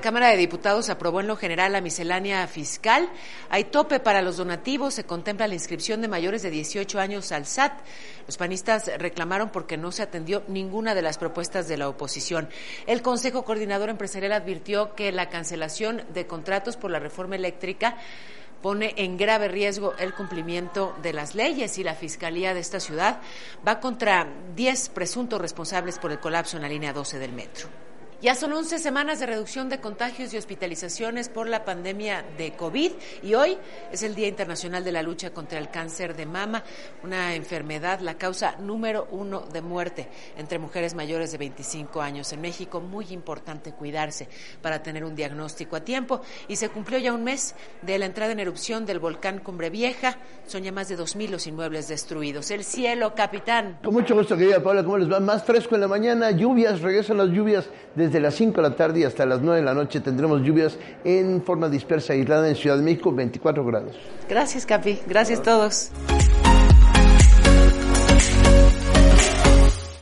Cámara de Diputados aprobó en lo general la miscelánea fiscal. Hay tope para los donativos, se contempla la inscripción de mayores de 18 años al SAT. Los panistas reclamaron porque no se atendió ninguna de las propuestas de la oposición. El Consejo Coordinador Empresarial advirtió que la cancelación de contratos por la reforma eléctrica pone en grave riesgo el cumplimiento de las leyes y la Fiscalía de esta ciudad va contra 10 presuntos responsables por el colapso en la línea 12 del metro. Ya son 11 semanas de reducción de contagios y hospitalizaciones por la pandemia de COVID y hoy es el Día Internacional de la Lucha contra el Cáncer de Mama, una enfermedad, la causa número uno de muerte entre mujeres mayores de 25 años en México. Muy importante cuidarse para tener un diagnóstico a tiempo y se cumplió ya un mes de la entrada en erupción del volcán Cumbre Vieja. Son ya más de 2.000 los inmuebles destruidos. El cielo, capitán. Con mucho gusto, querida Paula, ¿cómo les va? Más fresco en la mañana, lluvias, regresan las lluvias desde las 5 de la tarde hasta las 9 de la noche tendremos lluvias en forma dispersa aislada en Ciudad de México, 24 grados. Gracias, Capi. Gracias a todos.